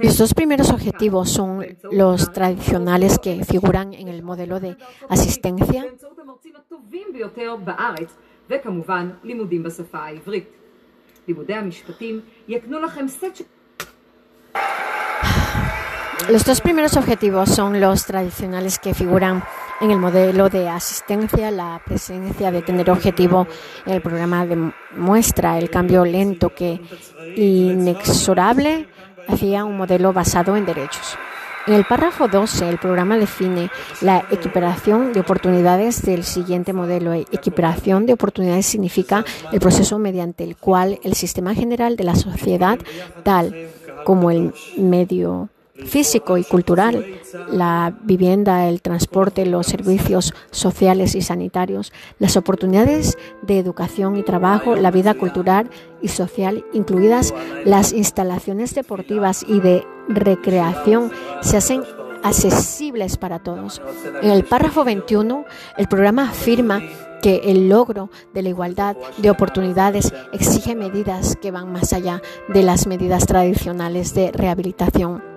Los dos primeros objetivos son los tradicionales que figuran en el modelo de asistencia. Los dos primeros objetivos son los tradicionales que figuran en el modelo de asistencia. La presencia de tener objetivo en el programa demuestra el cambio lento que inexorable hacia un modelo basado en derechos. En el párrafo 12, el programa define la equiparación de oportunidades del siguiente modelo. Equiparación de oportunidades significa el proceso mediante el cual el sistema general de la sociedad, tal como el medio físico y cultural, la vivienda, el transporte, los servicios sociales y sanitarios, las oportunidades de educación y trabajo, la vida cultural y social, incluidas las instalaciones deportivas y de recreación, se hacen accesibles para todos. En el párrafo 21, el programa afirma que el logro de la igualdad de oportunidades exige medidas que van más allá de las medidas tradicionales de rehabilitación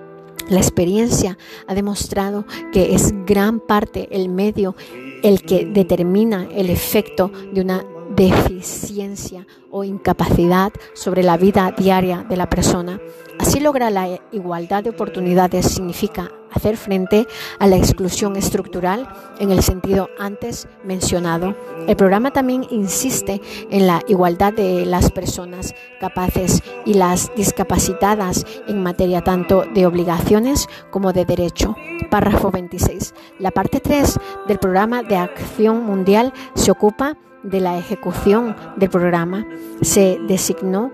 la experiencia ha demostrado que es gran parte el medio el que determina el efecto de una deficiencia o incapacidad sobre la vida diaria de la persona. Así logra la igualdad de oportunidades significa hacer frente a la exclusión estructural en el sentido antes mencionado. El programa también insiste en la igualdad de las personas capaces y las discapacitadas en materia tanto de obligaciones como de derecho. Párrafo 26. La parte 3 del programa de acción mundial se ocupa de la ejecución del programa. Se designó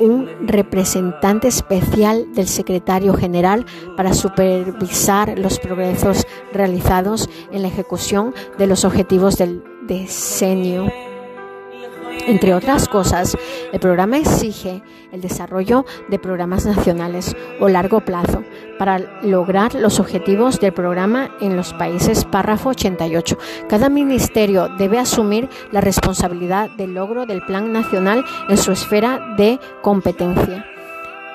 un representante especial del secretario general para supervisar los progresos realizados en la ejecución de los objetivos del decenio. Entre otras cosas, el programa exige el desarrollo de programas nacionales o largo plazo para lograr los objetivos del programa en los países párrafo 88. Cada ministerio debe asumir la responsabilidad del logro del plan nacional en su esfera de competencia.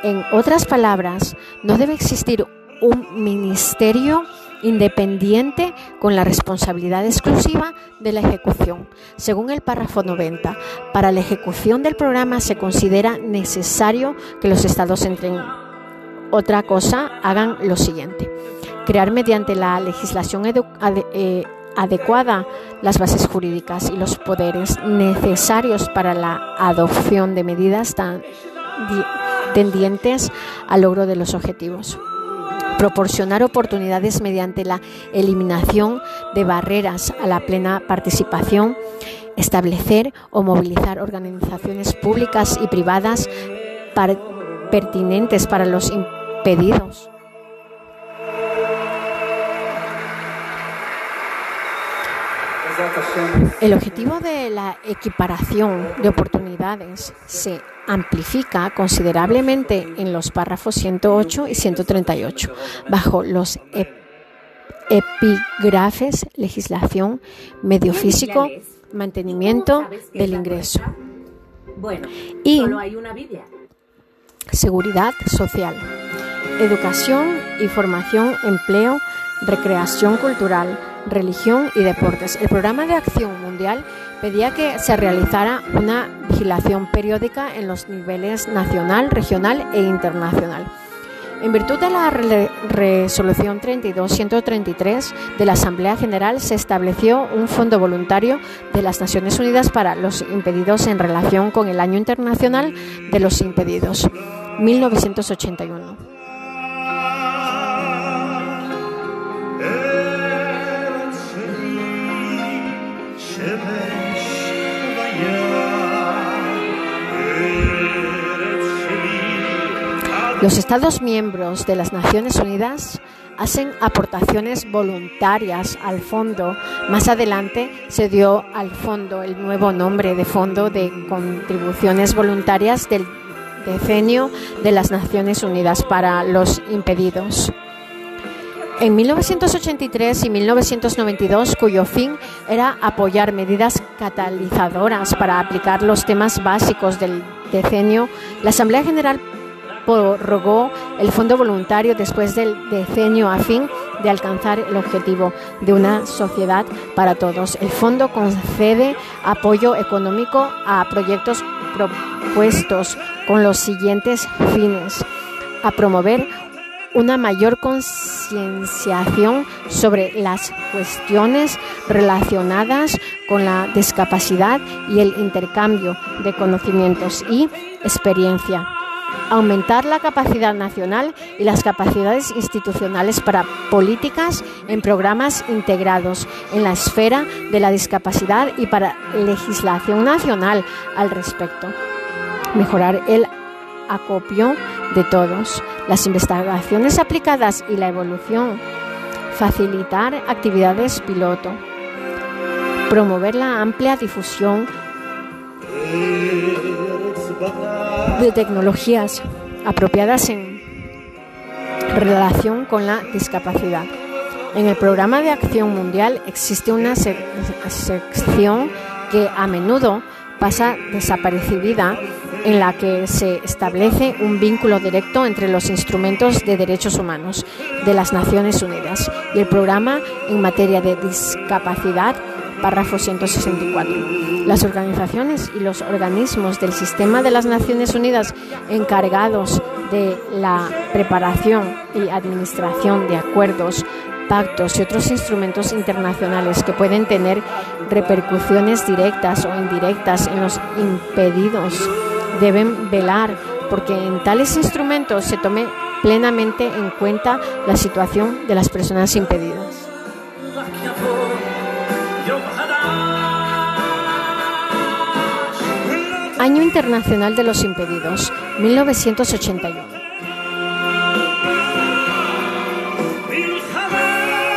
En otras palabras, no debe existir un ministerio independiente con la responsabilidad exclusiva de la ejecución. Según el párrafo 90, para la ejecución del programa se considera necesario que los estados entren otra cosa, hagan lo siguiente. Crear mediante la legislación eh, adecuada las bases jurídicas y los poderes necesarios para la adopción de medidas tendientes al logro de los objetivos proporcionar oportunidades mediante la eliminación de barreras a la plena participación, establecer o movilizar organizaciones públicas y privadas pertinentes para los El objetivo de la equiparación de oportunidades se amplifica considerablemente en los párrafos 108 y 138 bajo los epígrafes legislación, medio físico, mantenimiento del ingreso. Y seguridad social, educación y formación, empleo, recreación cultural, religión y deportes. El programa de acción mundial pedía que se realizara una vigilación periódica en los niveles nacional, regional e internacional. En virtud de la resolución 32-133 de la Asamblea General se estableció un fondo voluntario de las Naciones Unidas para los impedidos en relación con el Año Internacional de los Impedidos, 1981. Los Estados miembros de las Naciones Unidas hacen aportaciones voluntarias al fondo. Más adelante se dio al fondo el nuevo nombre de Fondo de Contribuciones Voluntarias del Decenio de las Naciones Unidas para los Impedidos. En 1983 y 1992, cuyo fin era apoyar medidas catalizadoras para aplicar los temas básicos del decenio, la Asamblea General prorrogó el fondo voluntario después del decenio a fin de alcanzar el objetivo de una sociedad para todos. El fondo concede apoyo económico a proyectos propuestos con los siguientes fines. A promover una mayor concienciación sobre las cuestiones relacionadas con la discapacidad y el intercambio de conocimientos y experiencia aumentar la capacidad nacional y las capacidades institucionales para políticas en programas integrados en la esfera de la discapacidad y para legislación nacional al respecto. Mejorar el acopio de todos, las investigaciones aplicadas y la evolución. Facilitar actividades piloto. Promover la amplia difusión de tecnologías apropiadas en relación con la discapacidad. En el programa de acción mundial existe una sección que a menudo pasa desapercibida en la que se establece un vínculo directo entre los instrumentos de derechos humanos de las Naciones Unidas y el programa en materia de discapacidad párrafo 164. Las organizaciones y los organismos del sistema de las Naciones Unidas encargados de la preparación y administración de acuerdos, pactos y otros instrumentos internacionales que pueden tener repercusiones directas o indirectas en los impedidos deben velar porque en tales instrumentos se tome plenamente en cuenta la situación de las personas impedidas. Año Internacional de los Impedidos, 1981.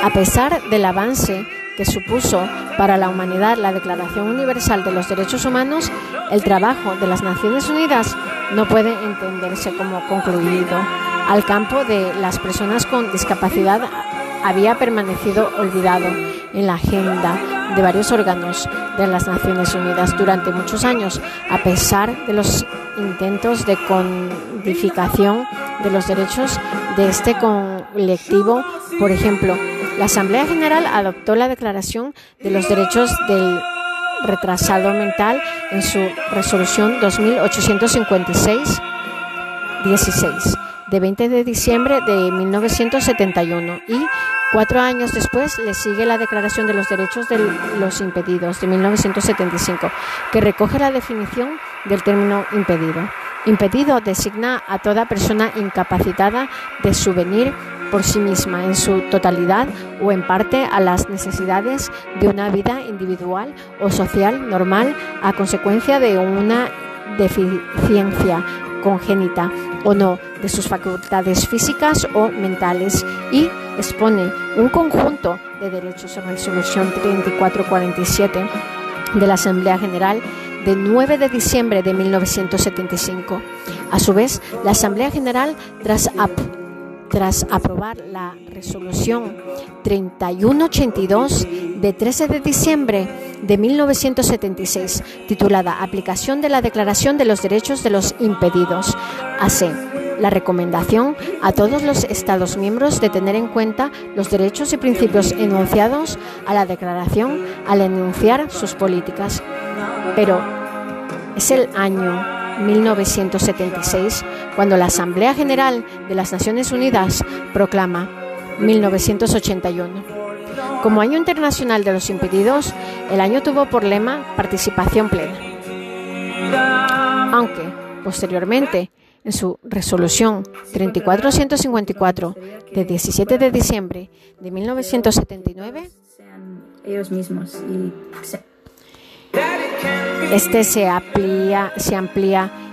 A pesar del avance que supuso para la humanidad la Declaración Universal de los Derechos Humanos, el trabajo de las Naciones Unidas no puede entenderse como concluido. Al campo de las personas con discapacidad había permanecido olvidado en la agenda de varios órganos de las Naciones Unidas durante muchos años, a pesar de los intentos de codificación de los derechos de este colectivo. Por ejemplo, la Asamblea General adoptó la Declaración de los Derechos del Retrasado Mental en su resolución 2856-16 de 20 de diciembre de 1971 y Cuatro años después le sigue la Declaración de los Derechos de los Impedidos de 1975, que recoge la definición del término impedido. Impedido designa a toda persona incapacitada de subvenir por sí misma en su totalidad o en parte a las necesidades de una vida individual o social normal a consecuencia de una deficiencia congénita o no de sus facultades físicas o mentales y expone un conjunto de derechos en resolución 3447 de la Asamblea General de 9 de diciembre de 1975. A su vez, la Asamblea General, tras tras aprobar la resolución 3182 de 13 de diciembre de 1976, titulada Aplicación de la Declaración de los Derechos de los Impedidos, hace la recomendación a todos los Estados miembros de tener en cuenta los derechos y principios enunciados a la declaración al enunciar sus políticas. Pero es el año 1976, cuando la Asamblea General de las Naciones Unidas proclama 1981. Como Año Internacional de los Impedidos, el año tuvo por lema participación plena. Aunque, posteriormente, en su resolución 3454 de 17 de diciembre de 1979, ellos mismos y este se amplía,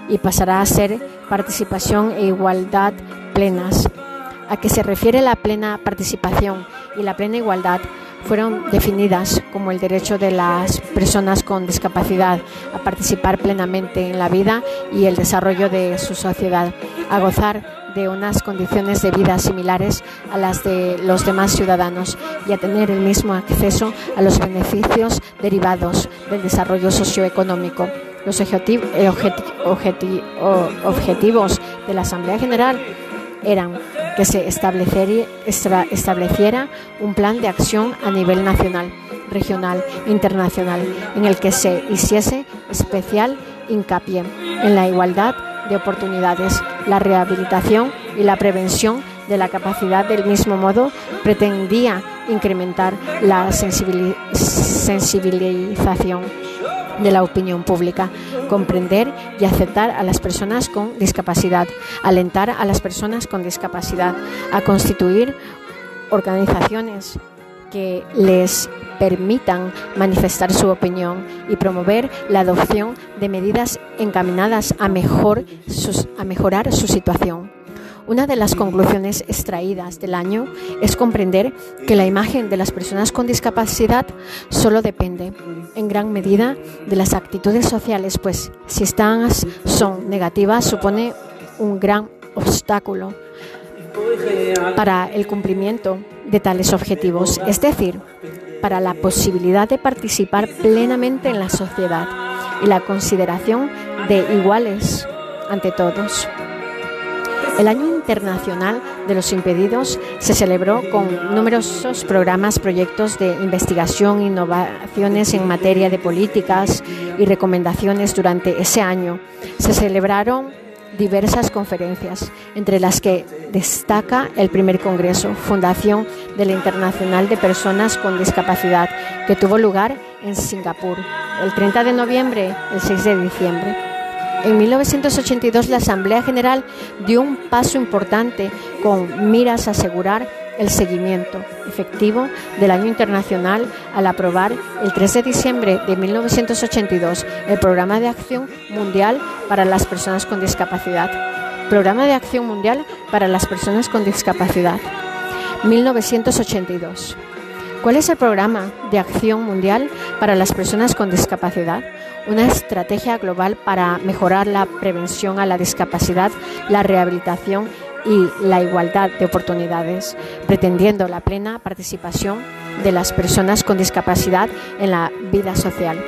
y pasará a ser participación e igualdad plenas. ¿A qué se refiere la plena participación y la plena igualdad? Fueron definidas como el derecho de las personas con discapacidad a participar plenamente en la vida y el desarrollo de su sociedad, a gozar de unas condiciones de vida similares a las de los demás ciudadanos y a tener el mismo acceso a los beneficios derivados del desarrollo socioeconómico. Los objetivos de la Asamblea General eran que se estableciera un plan de acción a nivel nacional, regional e internacional en el que se hiciese especial hincapié en la igualdad de oportunidades, la rehabilitación y la prevención de la capacidad del mismo modo pretendía incrementar la sensibilización de la opinión pública, comprender y aceptar a las personas con discapacidad, alentar a las personas con discapacidad a constituir organizaciones que les permitan manifestar su opinión y promover la adopción de medidas encaminadas a, mejor, a mejorar su situación. Una de las conclusiones extraídas del año es comprender que la imagen de las personas con discapacidad solo depende en gran medida de las actitudes sociales, pues si estas son negativas supone un gran obstáculo para el cumplimiento de tales objetivos, es decir, para la posibilidad de participar plenamente en la sociedad y la consideración de iguales ante todos. El Año Internacional de los Impedidos se celebró con numerosos programas, proyectos de investigación, innovaciones en materia de políticas y recomendaciones durante ese año. Se celebraron diversas conferencias, entre las que destaca el primer Congreso, Fundación de la Internacional de Personas con Discapacidad, que tuvo lugar en Singapur el 30 de noviembre, el 6 de diciembre. En 1982 la Asamblea General dio un paso importante con miras a asegurar el seguimiento efectivo del Año Internacional al aprobar el 3 de diciembre de 1982 el Programa de Acción Mundial para las Personas con Discapacidad. Programa de Acción Mundial para las Personas con Discapacidad. 1982. ¿Cuál es el programa de acción mundial para las personas con discapacidad? Una estrategia global para mejorar la prevención a la discapacidad, la rehabilitación y la igualdad de oportunidades, pretendiendo la plena participación de las personas con discapacidad en la vida social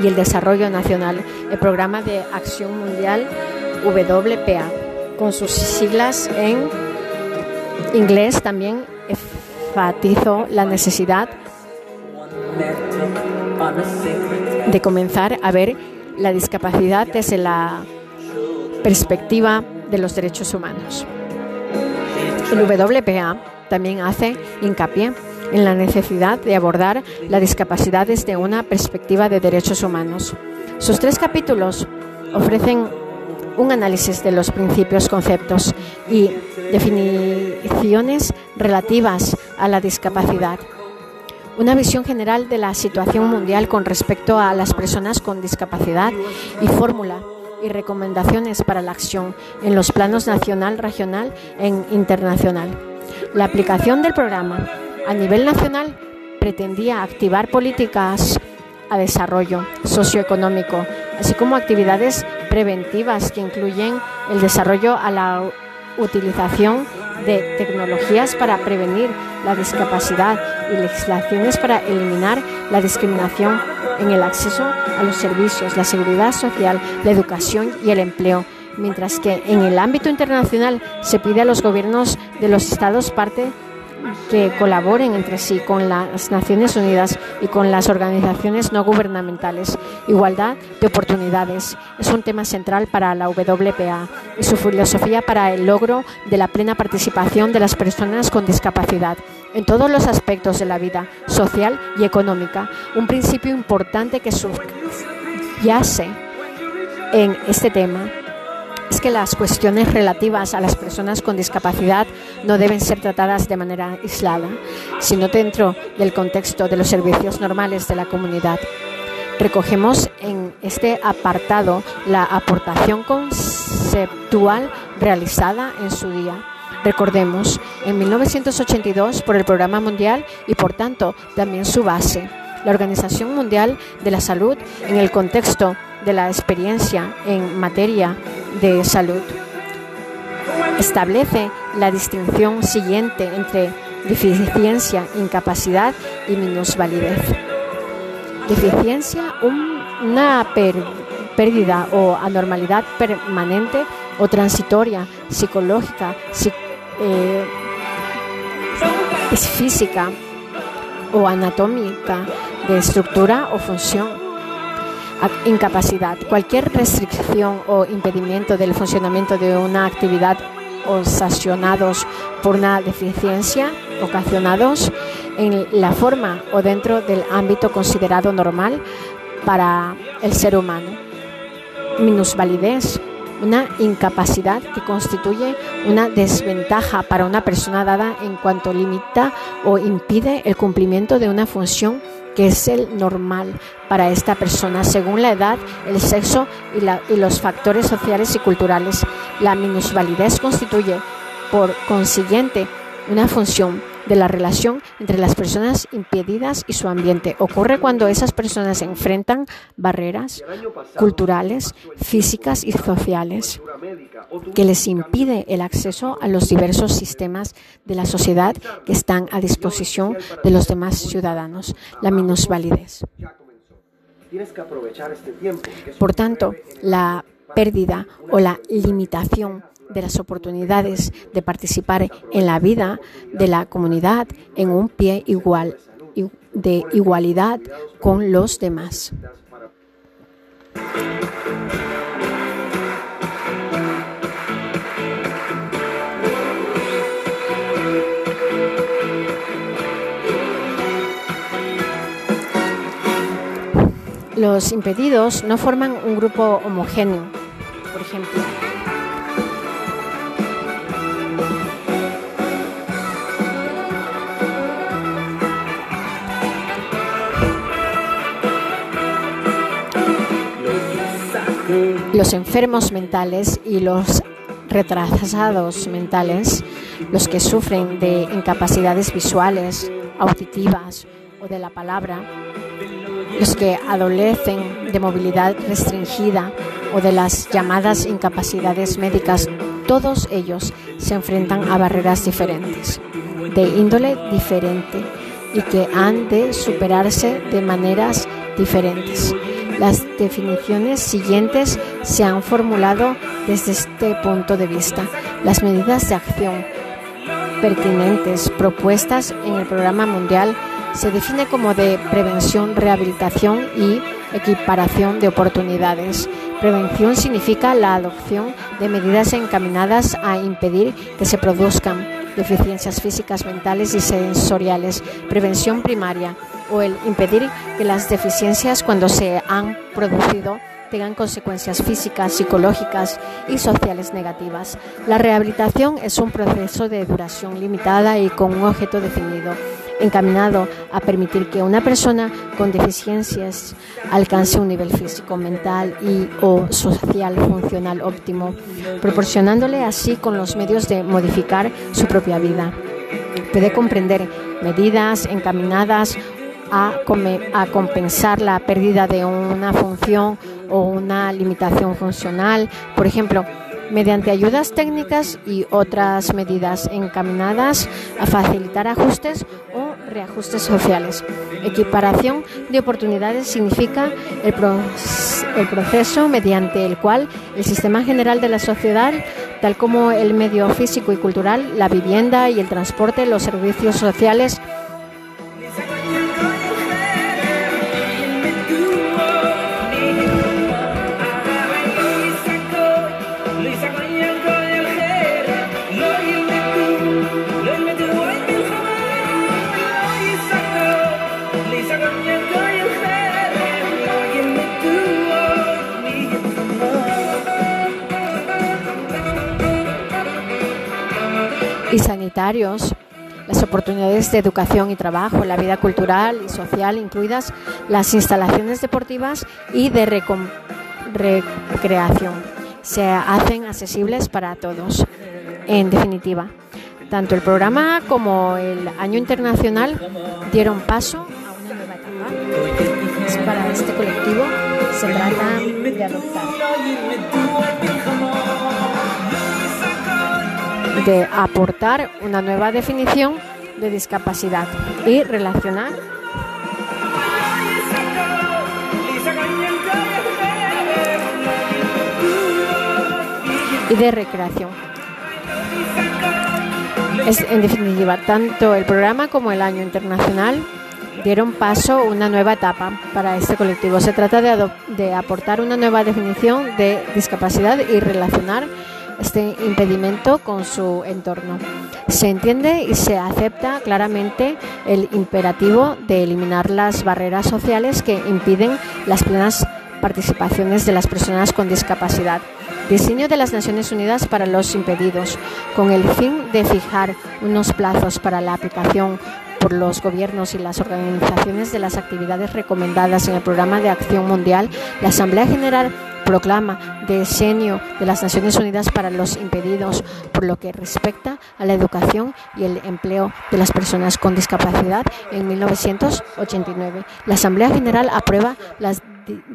y el desarrollo nacional. El programa de acción mundial WPA, con sus siglas en inglés también enfatizó la necesidad de comenzar a ver la discapacidad desde la perspectiva de los derechos humanos. El WPA también hace hincapié en la necesidad de abordar la discapacidad desde una perspectiva de derechos humanos. Sus tres capítulos ofrecen un análisis de los principios, conceptos y definiciones relativas a la discapacidad. Una visión general de la situación mundial con respecto a las personas con discapacidad y fórmula y recomendaciones para la acción en los planos nacional, regional e internacional. La aplicación del programa a nivel nacional pretendía activar políticas a desarrollo socioeconómico, así como actividades preventivas que incluyen el desarrollo a la utilización de tecnologías para prevenir la discapacidad y legislaciones para eliminar la discriminación en el acceso a los servicios, la seguridad social, la educación y el empleo. Mientras que en el ámbito internacional se pide a los gobiernos de los Estados parte que colaboren entre sí con las Naciones Unidas y con las organizaciones no gubernamentales. Igualdad de oportunidades es un tema central para la WPA y su filosofía para el logro de la plena participación de las personas con discapacidad en todos los aspectos de la vida social y económica. Un principio importante que subyace en este tema es que las cuestiones relativas a las personas con discapacidad no deben ser tratadas de manera aislada, sino dentro del contexto de los servicios normales de la comunidad. Recogemos en este apartado la aportación conceptual realizada en su día. Recordemos, en 1982 por el Programa Mundial y por tanto también su base, la Organización Mundial de la Salud en el contexto de la experiencia en materia de salud. establece la distinción siguiente entre deficiencia, incapacidad y minusvalidez. Deficiencia, una pérdida o anormalidad permanente o transitoria, psicológica, eh, es física o anatómica de estructura o función. Incapacidad. Cualquier restricción o impedimento del funcionamiento de una actividad ocasionados por una deficiencia, ocasionados en la forma o dentro del ámbito considerado normal para el ser humano. Minusvalidez una incapacidad que constituye una desventaja para una persona dada en cuanto limita o impide el cumplimiento de una función que es el normal para esta persona según la edad, el sexo y, y los factores sociales y culturales. La minusvalidez constituye, por consiguiente, una función de la relación entre las personas impedidas y su ambiente. Ocurre cuando esas personas enfrentan barreras culturales, físicas y sociales que les impide el acceso a los diversos sistemas de la sociedad que están a disposición de los demás ciudadanos. La minusvalidez. Por tanto, la pérdida o la limitación de las oportunidades de participar en la vida de la comunidad en un pie igual de igualdad con los demás. Los impedidos no forman un grupo homogéneo, por ejemplo. Los enfermos mentales y los retrasados mentales, los que sufren de incapacidades visuales, auditivas o de la palabra, los que adolecen de movilidad restringida o de las llamadas incapacidades médicas, todos ellos se enfrentan a barreras diferentes, de índole diferente y que han de superarse de maneras diferentes. Las definiciones siguientes se han formulado desde este punto de vista. Las medidas de acción pertinentes propuestas en el programa mundial se define como de prevención, rehabilitación y equiparación de oportunidades. Prevención significa la adopción de medidas encaminadas a impedir que se produzcan deficiencias físicas, mentales y sensoriales. Prevención primaria o el impedir que las deficiencias cuando se han producido tengan consecuencias físicas, psicológicas y sociales negativas. La rehabilitación es un proceso de duración limitada y con un objeto definido, encaminado a permitir que una persona con deficiencias alcance un nivel físico, mental y o social funcional óptimo, proporcionándole así con los medios de modificar su propia vida. Puede comprender medidas encaminadas a, compensar la pérdida de una función o una limitación funcional, por ejemplo, mediante ayudas técnicas y otras medidas encaminadas a facilitar ajustes o reajustes sociales. Equiparación de oportunidades significa el, proceso mediante el cual el sistema general de la sociedad, tal como el medio físico y cultural, la vivienda y el transporte, los servicios sociales, las oportunidades de educación y trabajo, la vida cultural y social, incluidas las instalaciones deportivas y de recreación, se hacen accesibles para todos. En definitiva, tanto el programa como el año internacional dieron paso a una nueva etapa. Para este colectivo se trata de adoptar de aportar una nueva definición de discapacidad y relacionar y de recreación. Es, en definitiva, tanto el programa como el año internacional dieron paso a una nueva etapa para este colectivo. Se trata de, de aportar una nueva definición de discapacidad y relacionar este impedimento con su entorno. Se entiende y se acepta claramente el imperativo de eliminar las barreras sociales que impiden las plenas participaciones de las personas con discapacidad. Diseño de las Naciones Unidas para los impedidos, con el fin de fijar unos plazos para la aplicación por los gobiernos y las organizaciones de las actividades recomendadas en el Programa de Acción Mundial, la Asamblea General proclama Decenio de las Naciones Unidas para los Impedidos, por lo que respecta a la educación y el empleo de las personas con discapacidad en 1989. La Asamblea General aprueba las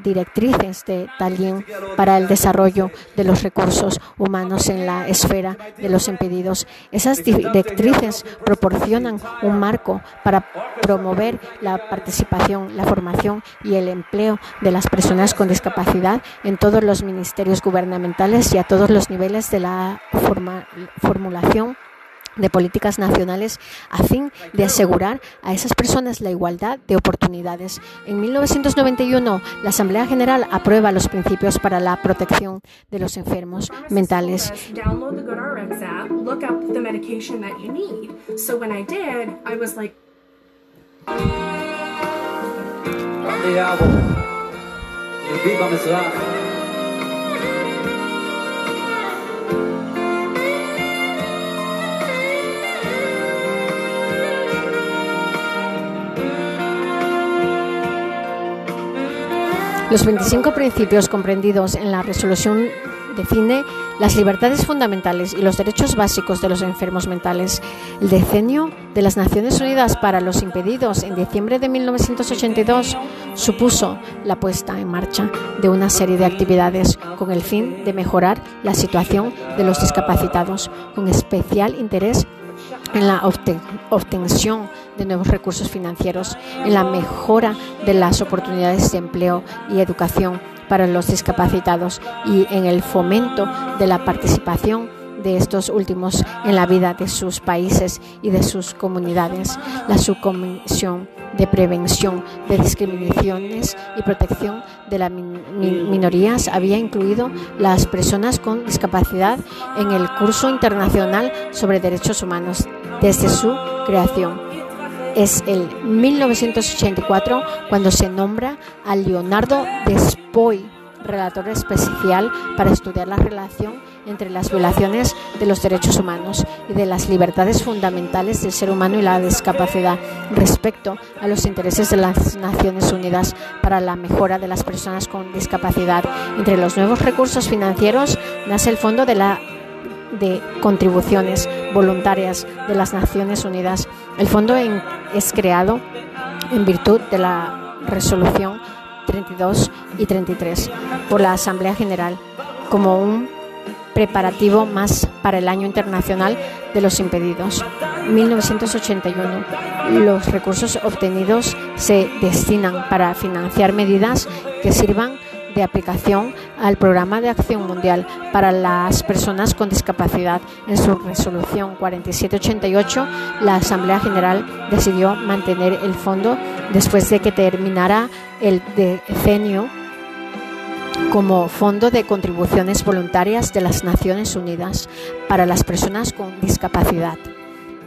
directrices de Tallinn para el desarrollo de los recursos humanos en la esfera de los impedidos. Esas directrices proporcionan un marco para promover la participación, la formación y el empleo de las personas con discapacidad en todos los ministerios gubernamentales y a todos los niveles de la formulación de políticas nacionales a fin de asegurar a esas personas la igualdad de oportunidades. En 1991, la Asamblea General aprueba los principios para la protección de los enfermos mentales. Los 25 principios comprendidos en la resolución define las libertades fundamentales y los derechos básicos de los enfermos mentales. El decenio de las Naciones Unidas para los impedidos en diciembre de 1982 supuso la puesta en marcha de una serie de actividades con el fin de mejorar la situación de los discapacitados, con especial interés en la obtención de nuevos recursos financieros, en la mejora de las oportunidades de empleo y educación para los discapacitados y en el fomento de la participación de estos últimos en la vida de sus países y de sus comunidades. La Subcomisión de Prevención de Discriminaciones y Protección de las Minorías había incluido las personas con discapacidad en el curso internacional sobre derechos humanos desde su creación. Es el 1984 cuando se nombra a Leonardo Despoy, relator especial para estudiar la relación entre las violaciones de los derechos humanos y de las libertades fundamentales del ser humano y la discapacidad respecto a los intereses de las Naciones Unidas para la mejora de las personas con discapacidad. Entre los nuevos recursos financieros nace el Fondo de la de contribuciones voluntarias de las Naciones Unidas. El fondo es creado en virtud de la resolución 32 y 33 por la Asamblea General como un preparativo más para el Año Internacional de los Impedidos. 1981. Los recursos obtenidos se destinan para financiar medidas que sirvan de aplicación al Programa de Acción Mundial para las Personas con Discapacidad. En su resolución 4788, la Asamblea General decidió mantener el fondo después de que terminara el decenio como Fondo de Contribuciones Voluntarias de las Naciones Unidas para las Personas con Discapacidad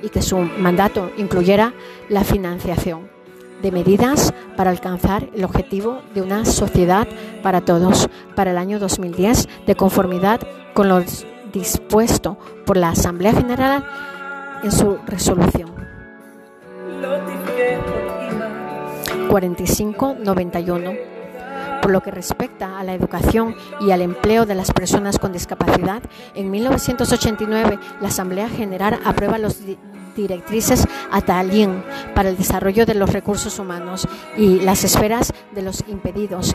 y que su mandato incluyera la financiación de medidas para alcanzar el objetivo de una sociedad para todos para el año 2010 de conformidad con lo dispuesto por la Asamblea General en su resolución. 4591 por lo que respecta a la educación y al empleo de las personas con discapacidad, en 1989 la Asamblea General aprueba las directrices a Tallinn para el desarrollo de los recursos humanos y las esferas de los impedidos.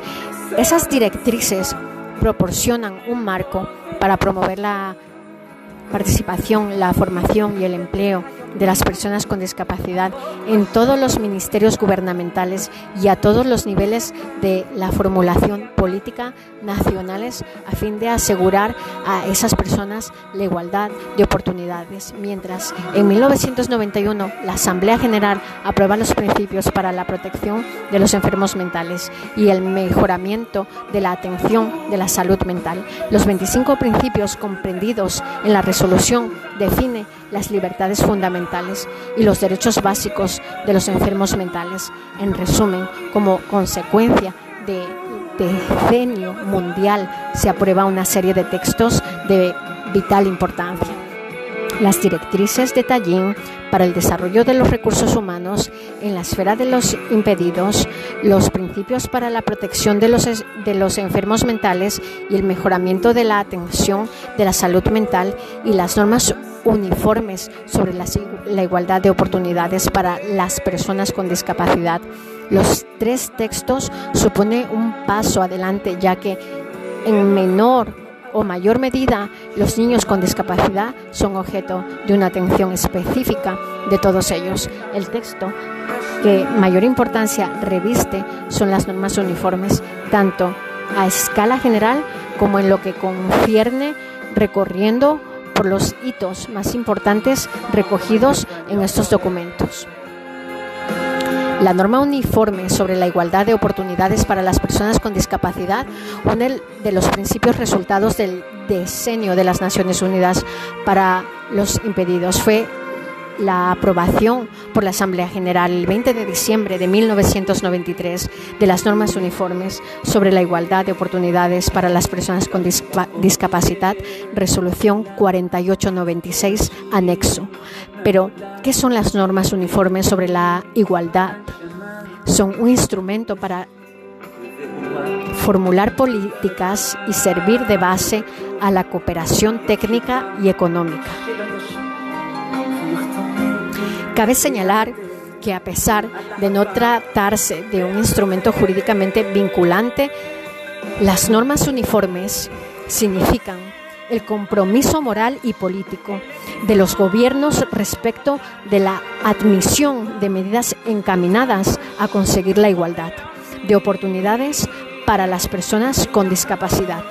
Esas directrices proporcionan un marco para promover la participación, la formación y el empleo de las personas con discapacidad en todos los ministerios gubernamentales y a todos los niveles de la formulación política nacionales a fin de asegurar a esas personas la igualdad de oportunidades. Mientras en 1991 la Asamblea General aprueba los principios para la protección de los enfermos mentales y el mejoramiento de la atención de la salud mental. Los 25 principios comprendidos en la resolución define las libertades fundamentales y los derechos básicos de los enfermos mentales. En resumen, como consecuencia de decenio mundial se aprueba una serie de textos de vital importancia. Las directrices de Tallinn para el desarrollo de los recursos humanos en la esfera de los impedidos, los principios para la protección de los, de los enfermos mentales y el mejoramiento de la atención de la salud mental y las normas uniformes sobre la, la igualdad de oportunidades para las personas con discapacidad. Los tres textos suponen un paso adelante ya que en menor o mayor medida los niños con discapacidad son objeto de una atención específica de todos ellos. El texto que mayor importancia reviste son las normas uniformes, tanto a escala general como en lo que concierne recorriendo por los hitos más importantes recogidos en estos documentos. La norma uniforme sobre la igualdad de oportunidades para las personas con discapacidad, uno de los principios resultados del diseño de las Naciones Unidas para los impedidos, fue la aprobación por la Asamblea General el 20 de diciembre de 1993 de las normas uniformes sobre la igualdad de oportunidades para las personas con discapacidad, resolución 4896, anexo. Pero, ¿qué son las normas uniformes sobre la igualdad? Son un instrumento para formular políticas y servir de base a la cooperación técnica y económica. Cabe señalar que a pesar de no tratarse de un instrumento jurídicamente vinculante, las normas uniformes significan el compromiso moral y político de los gobiernos respecto de la admisión de medidas encaminadas a conseguir la igualdad de oportunidades para las personas con discapacidad.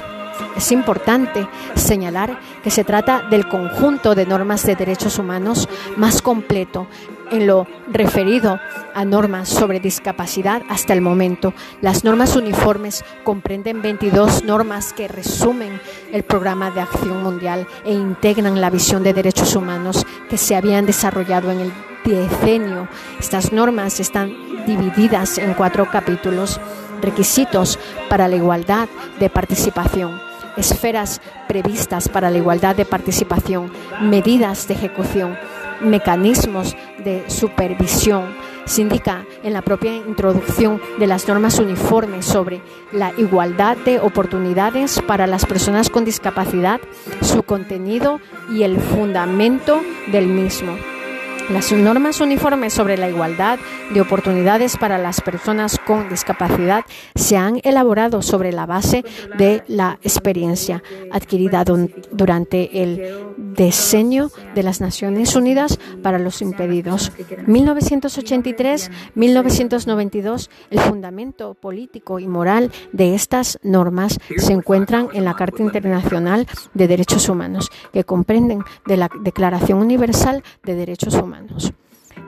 Es importante señalar que se trata del conjunto de normas de derechos humanos más completo en lo referido a normas sobre discapacidad hasta el momento. Las normas uniformes comprenden 22 normas que resumen el programa de acción mundial e integran la visión de derechos humanos que se habían desarrollado en el decenio. Estas normas están divididas en cuatro capítulos. Requisitos para la igualdad de participación esferas previstas para la igualdad de participación, medidas de ejecución, mecanismos de supervisión. Se indica en la propia introducción de las normas uniformes sobre la igualdad de oportunidades para las personas con discapacidad, su contenido y el fundamento del mismo. Las normas uniformes sobre la igualdad de oportunidades para las personas con discapacidad se han elaborado sobre la base de la experiencia adquirida durante el diseño de las Naciones Unidas para los impedidos. 1983-1992, el fundamento político y moral de estas normas se encuentran en la Carta Internacional de Derechos Humanos, que comprenden de la Declaración Universal de Derechos Humanos.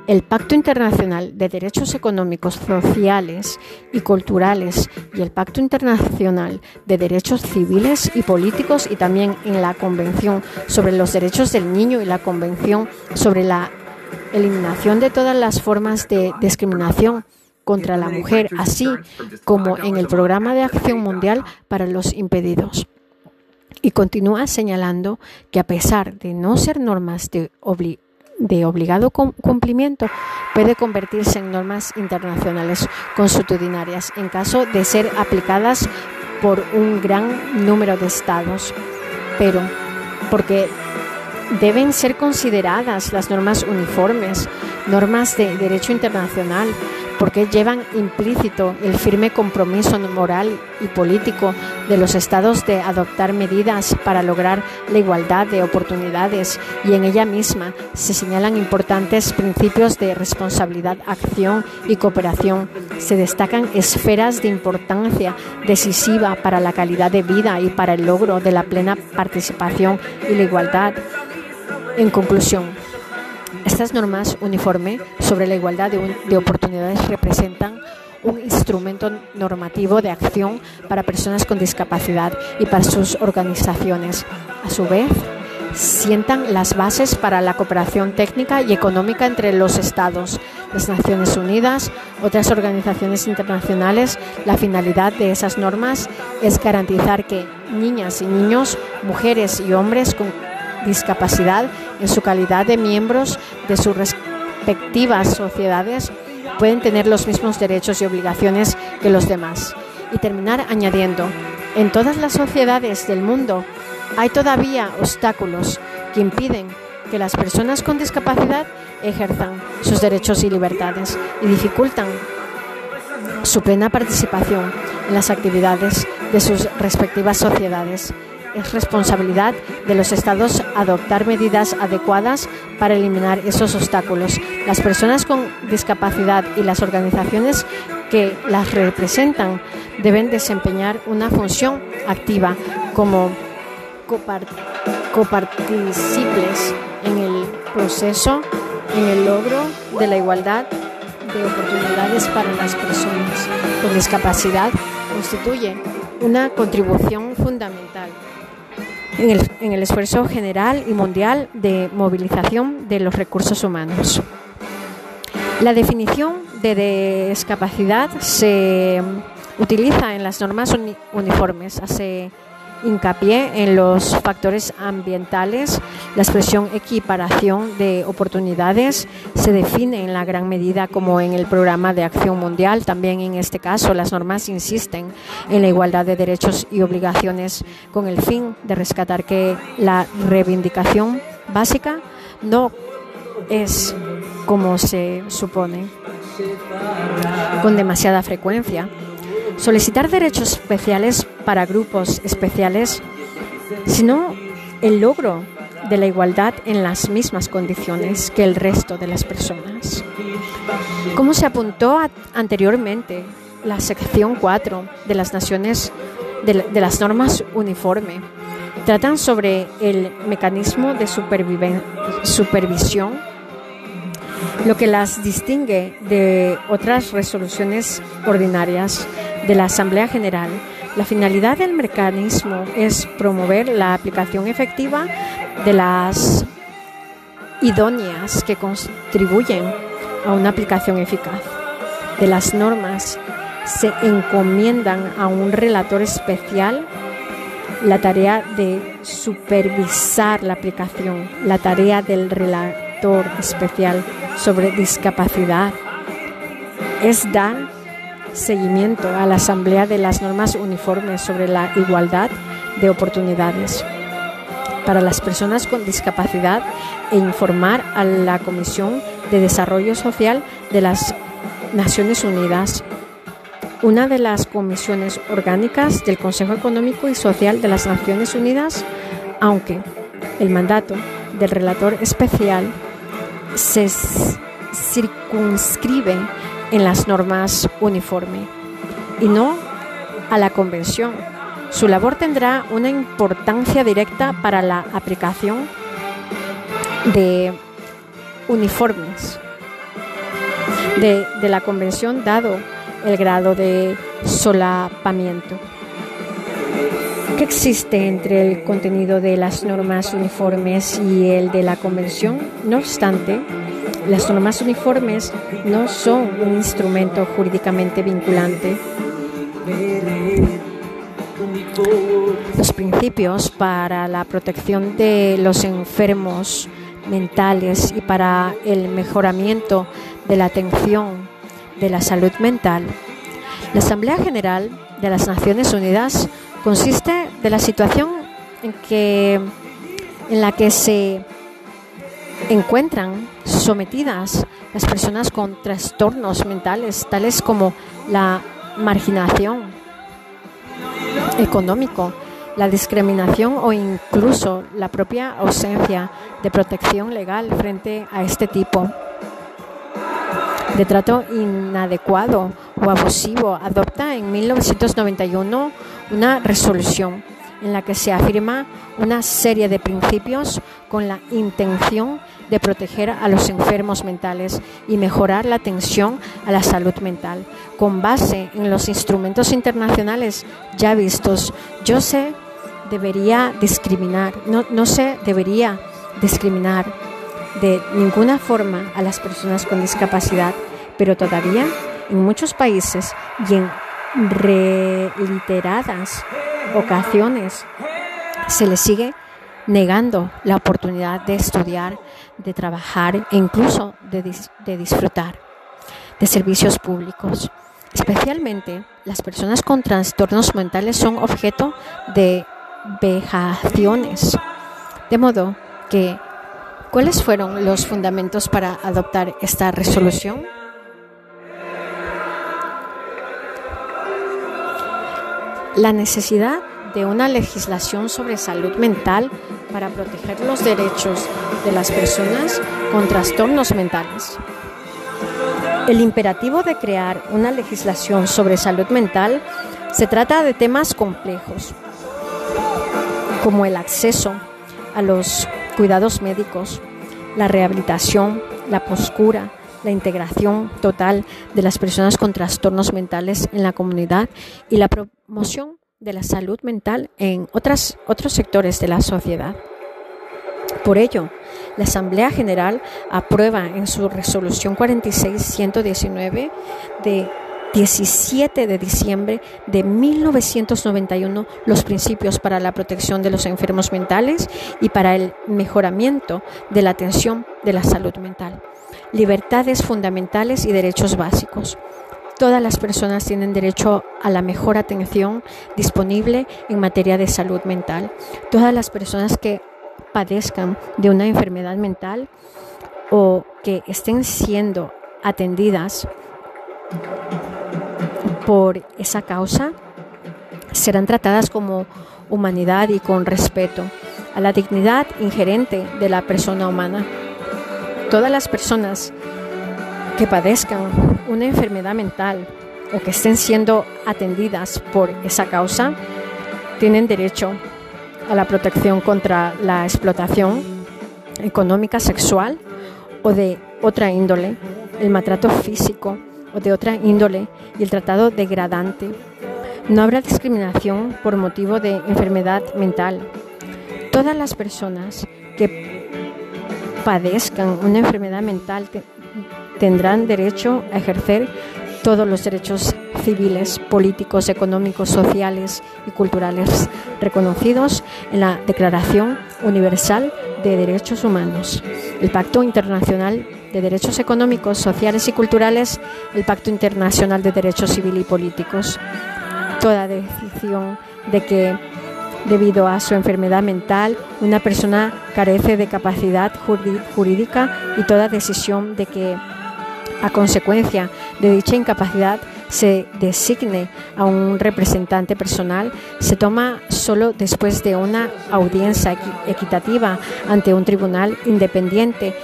El Pacto Internacional de Derechos Económicos, Sociales y Culturales y el Pacto Internacional de Derechos Civiles y Políticos y también en la Convención sobre los Derechos del Niño y la Convención sobre la eliminación de todas las formas de discriminación contra la mujer, así como en el Programa de Acción Mundial para los Impedidos. Y continúa señalando que a pesar de no ser normas de obligación, de obligado cumplimiento puede convertirse en normas internacionales consuetudinarias en caso de ser aplicadas por un gran número de estados, pero porque deben ser consideradas las normas uniformes, normas de derecho internacional, porque llevan implícito el firme compromiso moral y político de los estados de adoptar medidas para lograr la igualdad de oportunidades y en ella misma se señalan importantes principios de responsabilidad, acción y cooperación. Se destacan esferas de importancia decisiva para la calidad de vida y para el logro de la plena participación y la igualdad. En conclusión, estas normas uniforme sobre la igualdad de, oportunidades representan un instrumento normativo de acción para personas con discapacidad y para sus organizaciones. A su vez, sientan las bases para la cooperación técnica y económica entre los Estados, las Naciones Unidas, otras organizaciones internacionales. La finalidad de esas normas es garantizar que niñas y niños, mujeres y hombres con discapacidad en su calidad de miembros de sus respectivas sociedades pueden tener los mismos derechos y obligaciones que los demás. Y terminar añadiendo, en todas las sociedades del mundo hay todavía obstáculos que impiden que las personas con discapacidad ejerzan sus derechos y libertades y dificultan su plena participación en las actividades de sus respectivas sociedades es responsabilidad de los estados adoptar medidas adecuadas para eliminar esos obstáculos. Las personas con discapacidad y las organizaciones que las representan deben desempeñar una función activa como coparticiples en el proceso, en el logro de la igualdad de oportunidades para las personas con discapacidad constituye una contribución fundamental en el, esfuerzo general y mundial de movilización de los recursos humanos. La definición de discapacidad se utiliza en las normas uniformes. Hace hincapié en los factores ambientales. La expresión equiparación de oportunidades se define en la gran medida como en el programa de acción mundial. También en este caso las normas insisten en la igualdad de derechos y obligaciones con el fin de rescatar que la reivindicación básica no es como se supone con demasiada frecuencia solicitar derechos especiales para grupos especiales, sino el logro de la igualdad en las mismas condiciones que el resto de las personas. Como se apuntó anteriormente, la sección 4 de las Naciones de, las normas uniforme tratan sobre el mecanismo de supervisión lo que las distingue de otras resoluciones ordinarias de la Asamblea General. La finalidad del mecanismo es promover la aplicación efectiva de las idóneas que contribuyen a una aplicación eficaz. De las normas se encomiendan a un relator especial la tarea de supervisar la aplicación, la tarea del relator especial sobre discapacidad es dar seguimiento a la Asamblea de las Normas Uniformes sobre la Igualdad de Oportunidades. Para las personas con discapacidad e informar a la Comisión de Desarrollo Social de las Naciones Unidas, una de las comisiones orgánicas del Consejo Económico y Social de las Naciones Unidas, aunque el mandato del relator especial se circunscribe en las normas uniforme y no a la convención. Su labor tendrá una importancia directa para la aplicación de uniformes de, de la convención dado el grado de solapamiento. ¿Qué existe entre el contenido de las normas uniformes y el de la Convención? No obstante, las normas uniformes no son un instrumento jurídicamente vinculante. Los principios para la protección de los enfermos mentales y para el mejoramiento de la atención de la salud mental. La Asamblea General de las Naciones Unidas consiste de la situación en, que, en la que se encuentran sometidas las personas con trastornos mentales, tales como la marginación, económico, la discriminación o incluso la propia ausencia de protección legal frente a este tipo de trato inadecuado o abusivo, adopta en 1991 una resolución en la que se afirma una serie de principios con la intención de proteger a los enfermos mentales y mejorar la atención a la salud mental. Con base en los instrumentos internacionales ya vistos, yo sé debería discriminar, no, no se debería discriminar de ninguna forma a las personas con discapacidad, pero todavía en muchos países y en reiteradas ocasiones se les sigue negando la oportunidad de estudiar, de trabajar e incluso de, de disfrutar de servicios públicos. Especialmente las personas con trastornos mentales son objeto de vejaciones. De modo que, ¿cuáles fueron los fundamentos para adoptar esta resolución? La necesidad de una legislación sobre salud mental para proteger los derechos de las personas con trastornos mentales. El imperativo de crear una legislación sobre salud mental se trata de temas complejos, como el acceso a los cuidados médicos, la rehabilitación, la poscura, la integración total de las personas con trastornos mentales en la comunidad y la promoción de la salud mental en otras, otros sectores de la sociedad. Por ello, la Asamblea General aprueba en su resolución 46-119 de 17 de diciembre de 1991 los principios para la protección de los enfermos mentales y para el mejoramiento de la atención de la salud mental, libertades fundamentales y derechos básicos. Todas las personas tienen derecho a la mejor atención disponible en materia de salud mental. Todas las personas que padezcan de una enfermedad mental o que estén siendo atendidas por esa causa serán tratadas como humanidad y con respeto a la dignidad ingerente de la persona humana. Todas las personas que padezcan una enfermedad mental o que estén siendo atendidas por esa causa tienen derecho a la protección contra la explotación económica, sexual o de otra índole, el maltrato físico, o de otra índole y el tratado degradante. No habrá discriminación por motivo de enfermedad mental. Todas las personas que padezcan una enfermedad mental tendrán derecho a ejercer todos los derechos civiles, políticos, económicos, sociales y culturales reconocidos en la Declaración Universal de Derechos Humanos, el Pacto Internacional de Derechos Económicos, Sociales y Culturales, el Pacto Internacional de Derechos Civil y Políticos. Toda decisión de que debido a su enfermedad mental una persona carece de capacidad jurídica y toda decisión de que a consecuencia de dicha incapacidad se designe a un representante personal se toma solo después de una audiencia equitativa ante un tribunal independiente,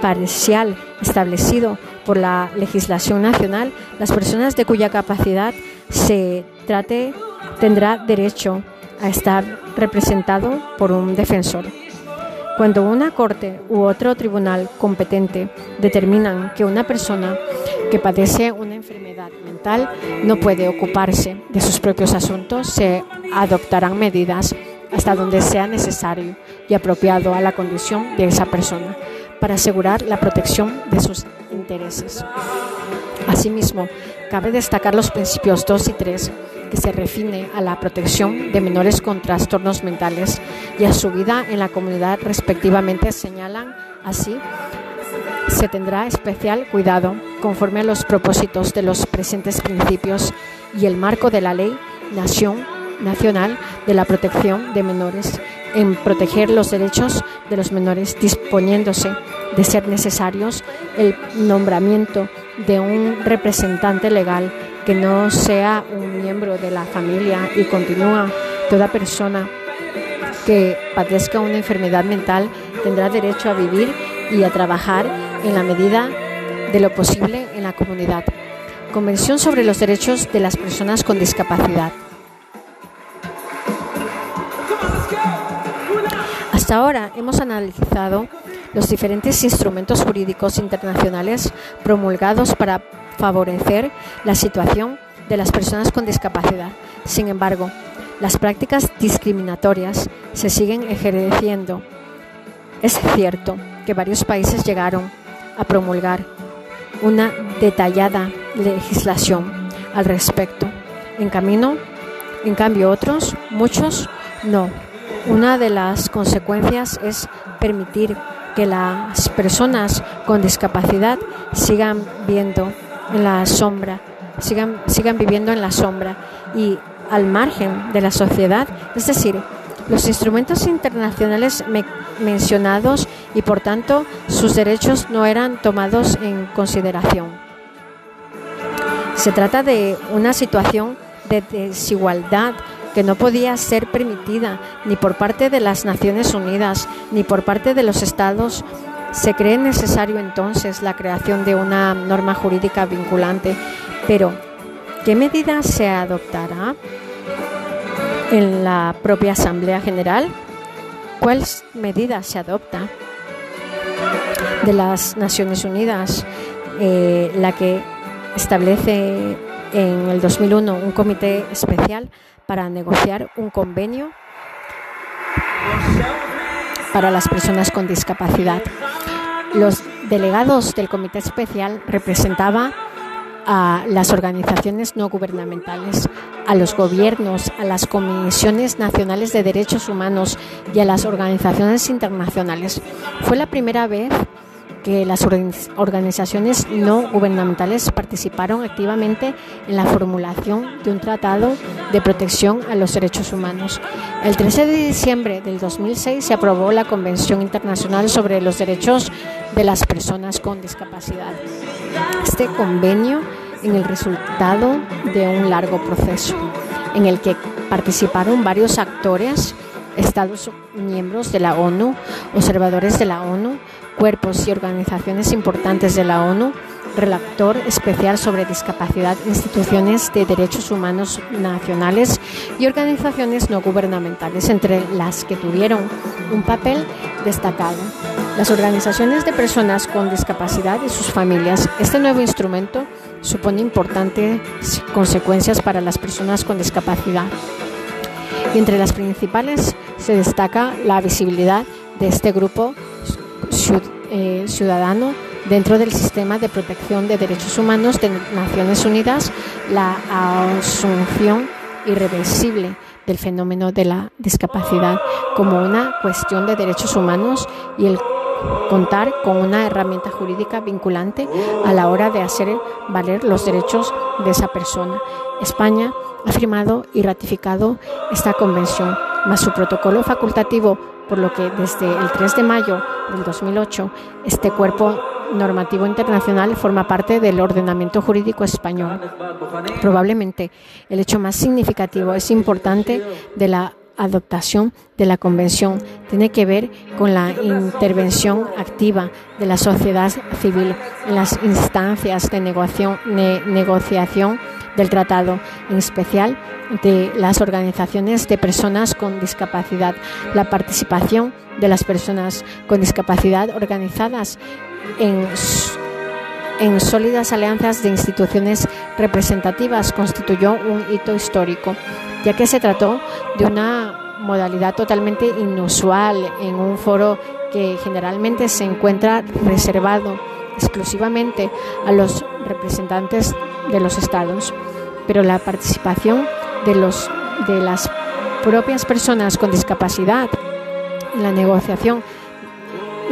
parcial establecido por la legislación nacional, las personas de cuya capacidad se trate tendrá derecho a estar representado por un defensor. Cuando una corte u otro tribunal competente determinan que una persona que padece una enfermedad mental no puede ocuparse de sus propios asuntos, se adoptarán medidas hasta donde sea necesario y apropiado a la condición de esa persona para asegurar la protección de sus intereses. Asimismo, cabe destacar los principios 2 y 3 que se refiere a la protección de menores con trastornos mentales y a su vida en la comunidad respectivamente señalan así se tendrá especial cuidado conforme a los propósitos de los presentes principios y el marco de la ley nación, nacional de la protección de menores en proteger los derechos de los menores, disponiéndose de ser necesarios el nombramiento de un representante legal que no sea un miembro de la familia y continúa toda persona que padezca una enfermedad mental tendrá derecho a vivir y a trabajar en la medida de lo posible en la comunidad. Convención sobre los derechos de las personas con discapacidad. Hasta ahora hemos analizado los diferentes instrumentos jurídicos internacionales promulgados para favorecer la situación de las personas con discapacidad. Sin embargo, las prácticas discriminatorias se siguen ejerciendo. Es cierto que varios países llegaron a promulgar una detallada legislación al respecto. En camino, en cambio otros, muchos no. Una de las consecuencias es permitir que las personas con discapacidad sigan viendo en la sombra, sigan, sigan viviendo en la sombra y al margen de la sociedad, es decir, los instrumentos internacionales mencionados y por tanto sus derechos no eran tomados en consideración. Se trata de una situación de desigualdad que no podía ser permitida ni por parte de las Naciones Unidas ni por parte de los Estados. Se cree necesario entonces la creación de una norma jurídica vinculante, pero ¿qué medida se adoptará? en la propia Asamblea General cuál medida se adopta de las Naciones Unidas, eh, la que establece en el 2001 un comité especial para negociar un convenio para las personas con discapacidad. Los delegados del comité especial representaban a las organizaciones no gubernamentales, a los gobiernos, a las comisiones nacionales de derechos humanos y a las organizaciones internacionales. Fue la primera vez que las organizaciones no gubernamentales participaron activamente en la formulación de un tratado de protección a los derechos humanos. El 13 de diciembre del 2006 se aprobó la Convención Internacional sobre los Derechos de las Personas con Discapacidad. Este convenio en el resultado de un largo proceso en el que participaron varios actores, Estados miembros de la ONU, observadores de la ONU, cuerpos y organizaciones importantes de la ONU, relator especial sobre discapacidad, instituciones de derechos humanos nacionales y organizaciones no gubernamentales, entre las que tuvieron un papel destacado. Las organizaciones de personas con discapacidad y sus familias. Este nuevo instrumento supone importantes consecuencias para las personas con discapacidad. Y entre las principales se destaca la visibilidad de este grupo ciudadano dentro del sistema de protección de derechos humanos de Naciones Unidas, la asunción irreversible del fenómeno de la discapacidad como una cuestión de derechos humanos y el contar con una herramienta jurídica vinculante a la hora de hacer valer los derechos de esa persona. España ha firmado y ratificado esta convención, más su protocolo facultativo, por lo que desde el 3 de mayo del 2008 este cuerpo normativo internacional forma parte del ordenamiento jurídico español. Probablemente el hecho más significativo es importante de la adoptación de la Convención tiene que ver con la intervención activa de la sociedad civil en las instancias de negociación, negociación del tratado, en especial de las organizaciones de personas con discapacidad, la participación de las personas con discapacidad organizadas en en sólidas alianzas de instituciones representativas constituyó un hito histórico ya que se trató de una modalidad totalmente inusual en un foro que generalmente se encuentra reservado exclusivamente a los representantes de los estados, pero la participación de, los, de las propias personas con discapacidad en la negociación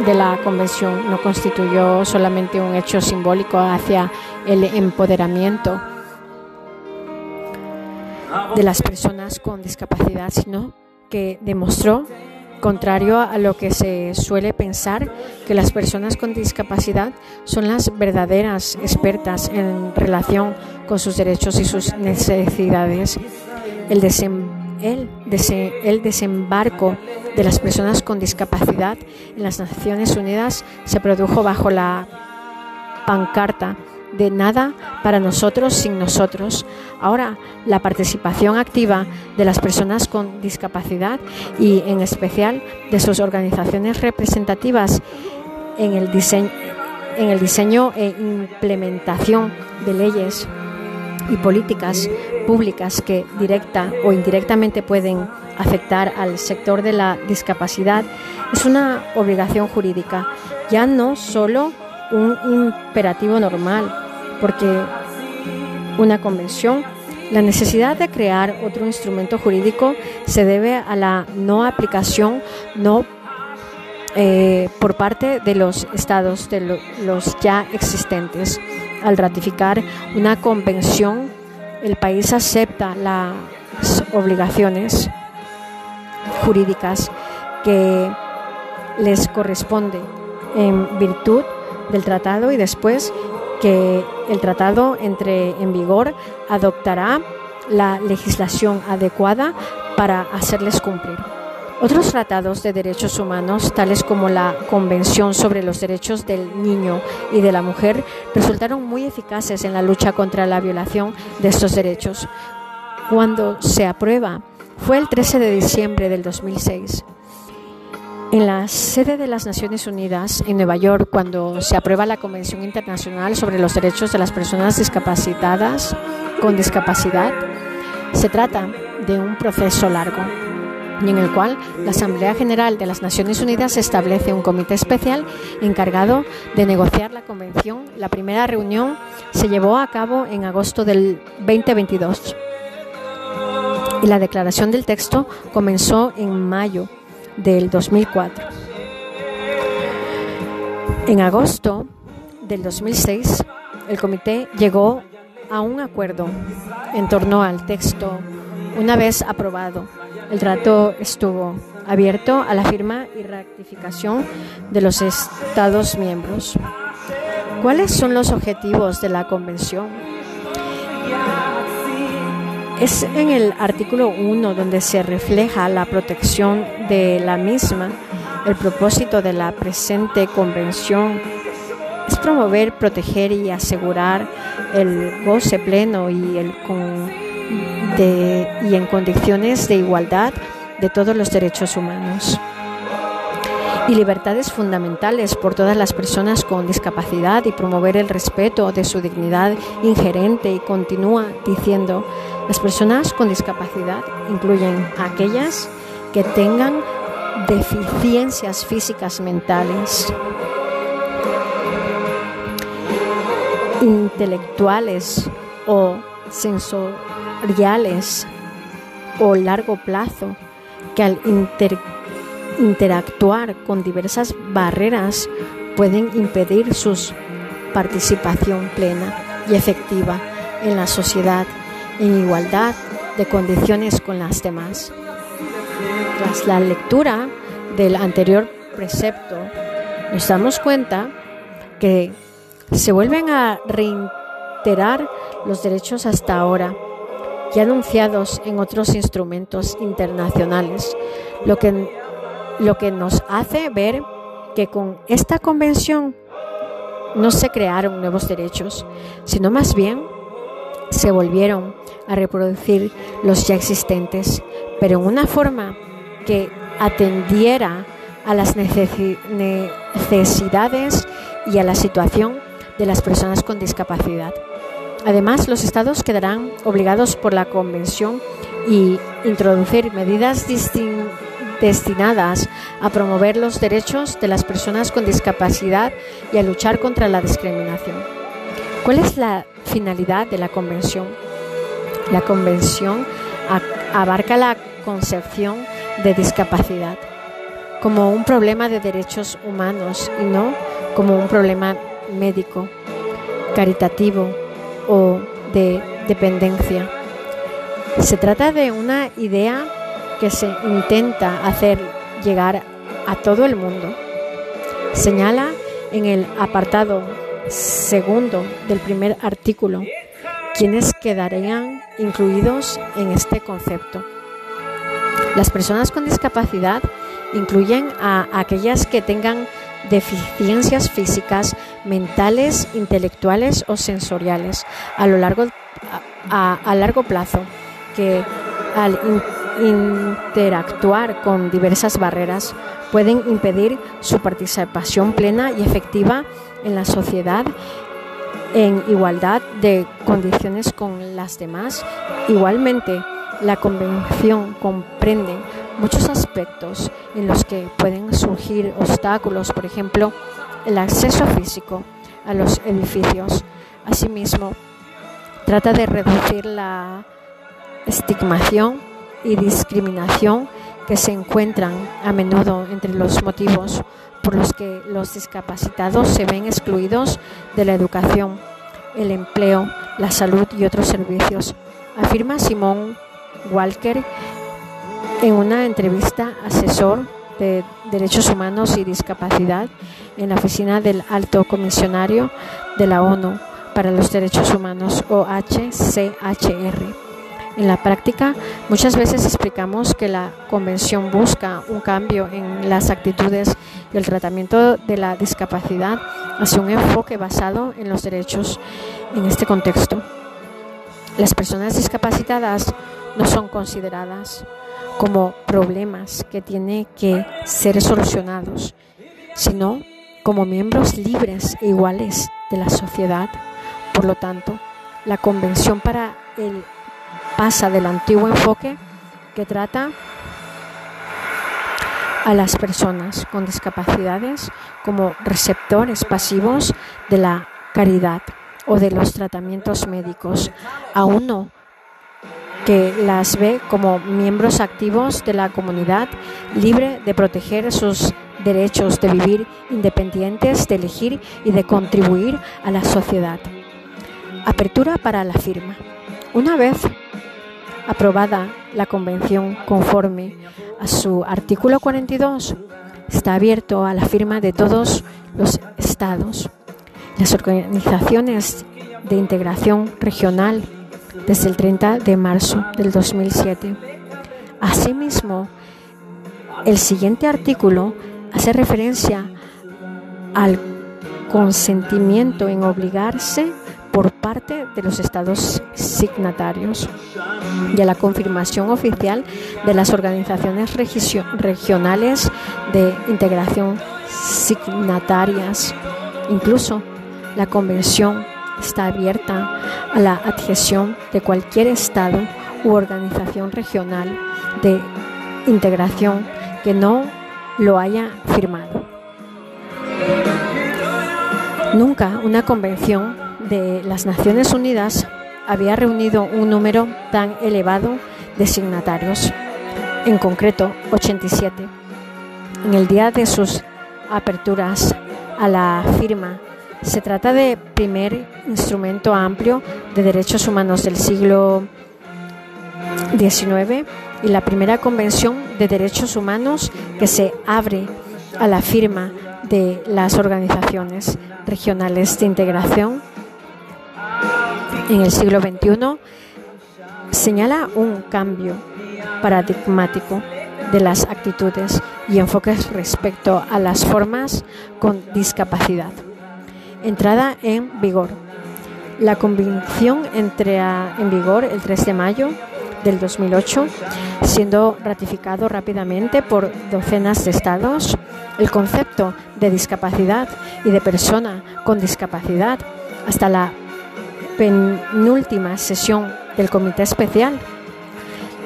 de la convención no constituyó solamente un hecho simbólico hacia el empoderamiento de las personas con discapacidad, sino que demostró contrario a lo que se suele pensar, que las personas con discapacidad son las verdaderas expertas en relación con sus derechos y sus necesidades. El, el, desembarco de las personas con discapacidad en las Naciones Unidas se produjo bajo la pancarta de nada para nosotros sin nosotros. Ahora, la participación activa de las personas con discapacidad y en especial de sus organizaciones representativas en el diseño, e implementación de leyes y políticas públicas que directa o indirectamente pueden afectar al sector de la discapacidad es una obligación jurídica, ya no solo un imperativo normal, porque una convención, la necesidad de crear otro instrumento jurídico se debe a la no aplicación no eh, por parte de los estados de los ya existentes. Al ratificar una convención, el país acepta las obligaciones jurídicas que les corresponde en virtud del tratado y después que el tratado entre en vigor adoptará la legislación adecuada para hacerles cumplir. Otros tratados de derechos humanos, tales como la Convención sobre los Derechos del Niño y de la Mujer, resultaron muy eficaces en la lucha contra la violación de estos derechos. Cuando se aprueba, fue el 13 de diciembre del 2006. En la sede de las Naciones Unidas, en Nueva York, cuando se aprueba la Convención Internacional sobre los Derechos de las Personas Discapacitadas con Discapacidad, se trata de un proceso largo y en el cual la Asamblea General de las Naciones Unidas establece un comité especial encargado de negociar la convención. La primera reunión se llevó a cabo en agosto del 2022 y la declaración del texto comenzó en mayo del 2004. En agosto del 2006, el comité llegó a un acuerdo en torno al texto. Una vez aprobado, el trato estuvo abierto a la firma y ratificación de los Estados miembros. ¿Cuáles son los objetivos de la Convención? Es en el artículo 1 donde se refleja la protección de la misma. El propósito de la presente convención es promover, proteger y asegurar el goce pleno y, el y en condiciones de igualdad de todos los derechos humanos. Y libertades fundamentales por todas las personas con discapacidad y promover el respeto de su dignidad ingerente y continúa diciendo las personas con discapacidad incluyen a aquellas que tengan deficiencias físicas mentales, intelectuales o sensoriales o largo plazo que al interactuar con diversas barreras pueden impedir su participación plena y efectiva en la sociedad en igualdad de condiciones con las demás. Tras la lectura del anterior precepto, nos damos cuenta que se vuelven a reiterar los derechos hasta ahora y anunciados en otros instrumentos internacionales, lo que, lo que nos hace ver que con esta convención no se crearon nuevos derechos, sino más bien se volvieron a reproducir los ya existentes, pero en una forma que atendiera a las necesidades y a la situación de las personas con discapacidad. Además, los estados quedarán obligados por la Convención y introducir medidas destinadas a promover los derechos de las personas con discapacidad y a luchar contra la discriminación. ¿Cuál es la finalidad de la Convención? La Convención abarca la concepción de discapacidad como un problema de derechos humanos y no como un problema médico, caritativo o de dependencia. Se trata de una idea que se intenta hacer llegar a todo el mundo. Señala en el apartado segundo del primer artículo quienes quedarían incluidos en este concepto. Las personas con discapacidad incluyen a aquellas que tengan deficiencias físicas, mentales, intelectuales o sensoriales a lo largo a, largo plazo que al interactuar con diversas barreras pueden impedir su participación plena y efectiva en la sociedad en igualdad de condiciones con las demás. Igualmente, la Convención comprende muchos aspectos en los que pueden surgir obstáculos, por ejemplo, el acceso físico a los edificios. Asimismo, trata de reducir la estigmación y discriminación que se encuentran a menudo entre los motivos por los que los discapacitados se ven excluidos de la educación, el empleo, la salud y otros servicios, afirma Simón Walker en una entrevista asesor de Derechos Humanos y Discapacidad en la oficina del Alto Comisionario de la ONU para los Derechos Humanos, OHCHR. En la práctica, muchas veces explicamos que la Convención busca un cambio en las actitudes y el tratamiento de la discapacidad hacia un enfoque basado en los derechos en este contexto. Las personas discapacitadas no son consideradas como problemas que tienen que ser solucionados, sino como miembros libres e iguales de la sociedad. Por lo tanto, la Convención para el pasa del antiguo enfoque que trata a las personas con discapacidades como receptores pasivos de la caridad o de los tratamientos médicos, a uno que las ve como miembros activos de la comunidad, libre de proteger sus derechos de vivir independientes, de elegir y de contribuir a la sociedad. Apertura para la firma. Una vez aprobada la Convención conforme a su artículo 42, está abierto a la firma de todos los estados, las organizaciones de integración regional desde el 30 de marzo del 2007. Asimismo, el siguiente artículo hace referencia al consentimiento en obligarse por parte de los estados signatarios y a la confirmación oficial de las organizaciones regionales de integración signatarias. Incluso la convención está abierta la adhesión de cualquier estado u organización regional de integración que no lo haya firmado. Nunca una convención de las Naciones Unidas había reunido un número tan elevado de signatarios, en concreto 87. En el día de sus aperturas a la firma, se trata de primer instrumento amplio de derechos humanos del siglo XIX y la primera convención de derechos humanos que se abre a la firma de las organizaciones regionales de integración en el siglo XXI señala un cambio paradigmático de las actitudes y enfoques respecto a las formas con discapacidad. Entrada en vigor. La convención entra en vigor el 3 de mayo del 2008, siendo ratificado rápidamente por docenas de estados. El concepto de discapacidad y de persona con discapacidad hasta la penúltima sesión del Comité Especial.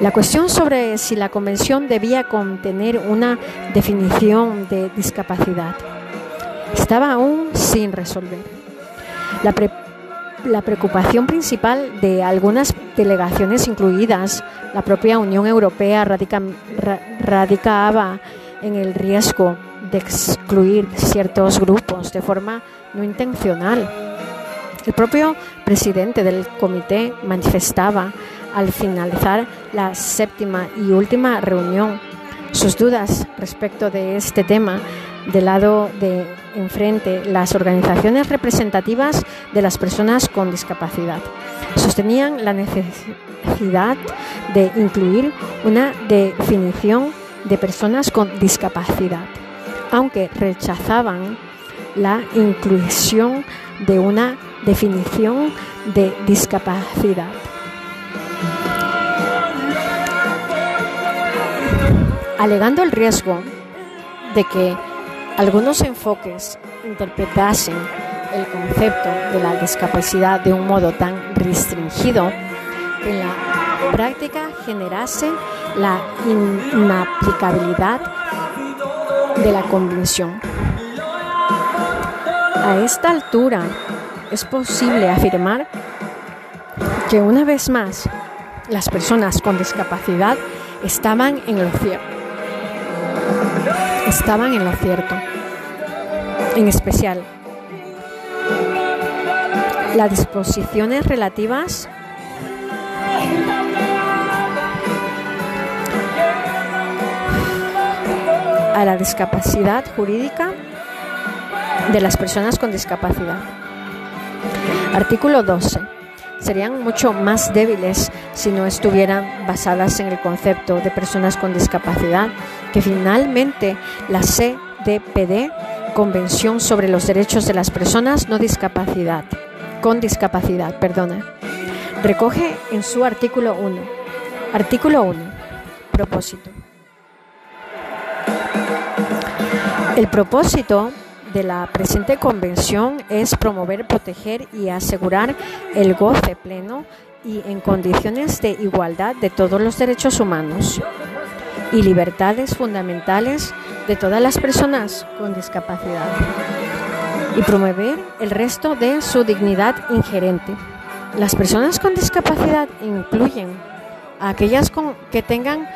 La cuestión sobre si la Convención debía contener una definición de discapacidad estaba aún sin resolver. La, la preocupación principal de algunas delegaciones, incluidas la propia Unión Europea, radica, radicaba en el riesgo de excluir ciertos grupos de forma no intencional el propio presidente del comité manifestaba al finalizar la séptima y última reunión sus dudas respecto de este tema del lado de enfrente las organizaciones representativas de las personas con discapacidad. Sostenían la necesidad de incluir una definición de personas con discapacidad, aunque rechazaban la inclusión de una definición de discapacidad. Alegando el riesgo de que algunos enfoques interpretasen el concepto de la discapacidad de un modo tan restringido que en la práctica generase la inaplicabilidad de la convención. A esta altura es posible afirmar que una vez más las personas con discapacidad estaban en lo cierto. Estaban en lo cierto. En especial, las disposiciones relativas a la discapacidad jurídica de las personas con discapacidad. Artículo 12. Serían mucho más débiles si no estuvieran basadas en el concepto de personas con discapacidad que finalmente la CDPD, Convención sobre los Derechos de las Personas no discapacidad, con discapacidad, perdona, recoge en su artículo 1. Artículo 1. Propósito. El propósito de la presente convención es promover, proteger y asegurar el goce pleno y en condiciones de igualdad de todos los derechos humanos y libertades fundamentales de todas las personas con discapacidad y promover el resto de su dignidad ingerente. Las personas con discapacidad incluyen a aquellas que tengan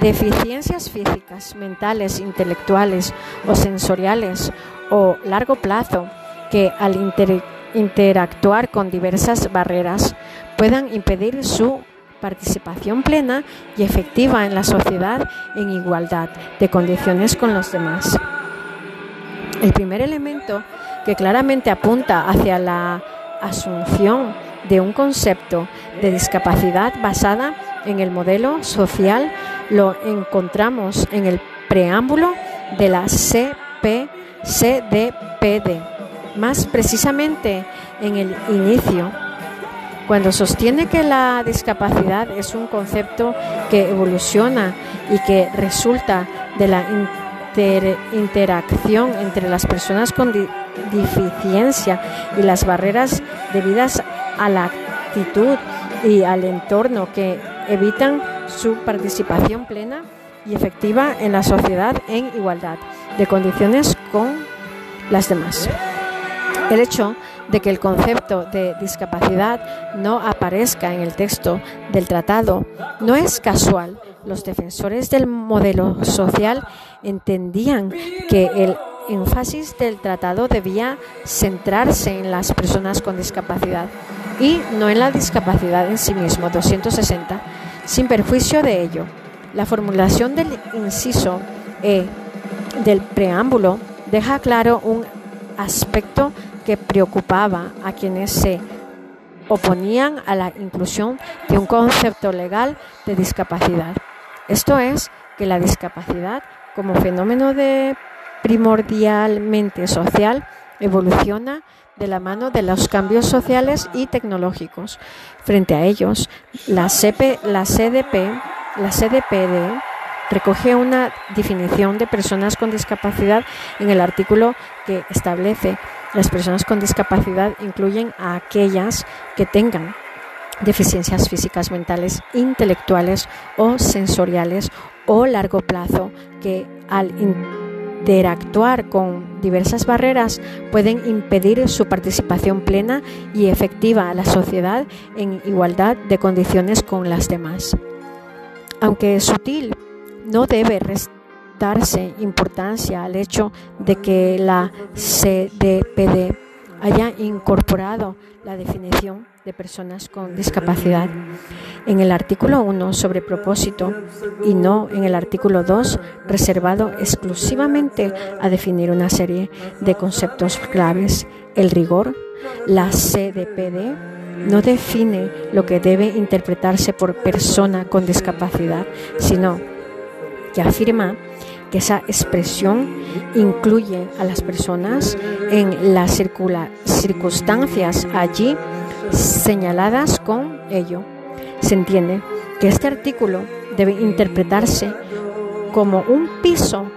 deficiencias físicas, mentales, intelectuales o sensoriales o largo plazo que al interactuar con diversas barreras puedan impedir su participación plena y efectiva en la sociedad en igualdad de condiciones con los demás. El primer elemento que claramente apunta hacia la asunción de un concepto de discapacidad basada en el modelo social lo encontramos en el preámbulo de la CP CDPD, más precisamente en el inicio, cuando sostiene que la discapacidad es un concepto que evoluciona y que resulta de la interacción entre las personas con deficiencia y las barreras debidas a la actitud y al entorno que evitan su participación plena y efectiva en la sociedad en igualdad de condiciones con las demás. El hecho de que el concepto de discapacidad no aparezca en el texto del tratado no es casual. Los defensores del modelo social entendían que el énfasis del tratado debía centrarse en las personas con discapacidad y no en la discapacidad en sí mismo, 260, sin perjuicio de ello. La formulación del inciso E del preámbulo deja claro un aspecto que preocupaba a quienes se oponían a la inclusión de un concepto legal de discapacidad. Esto es que la discapacidad como fenómeno de primordialmente social evoluciona de la mano de los cambios sociales y tecnológicos. Frente a ellos, la, CP, la CDP, la CDPD recoge una definición de personas con discapacidad en el artículo que establece las personas con discapacidad incluyen a aquellas que tengan deficiencias físicas, mentales, intelectuales o sensoriales o largo plazo que al interactuar con diversas barreras pueden impedir su participación plena y efectiva a la sociedad en igualdad de condiciones con las demás. Aunque es sutil, no debe restarse importancia al hecho de que la CDPD haya incorporado la definición de personas con discapacidad. en el artículo 1 sobre propósito y no en el artículo 2 reservado exclusivamente a definir una serie de conceptos claves. El rigor, la CDPD, no define lo que debe interpretarse por persona con discapacidad, sino que afirma que esa expresión incluye a las personas en las circunstancias allí señaladas con ello. Se entiende que este artículo debe interpretarse como un piso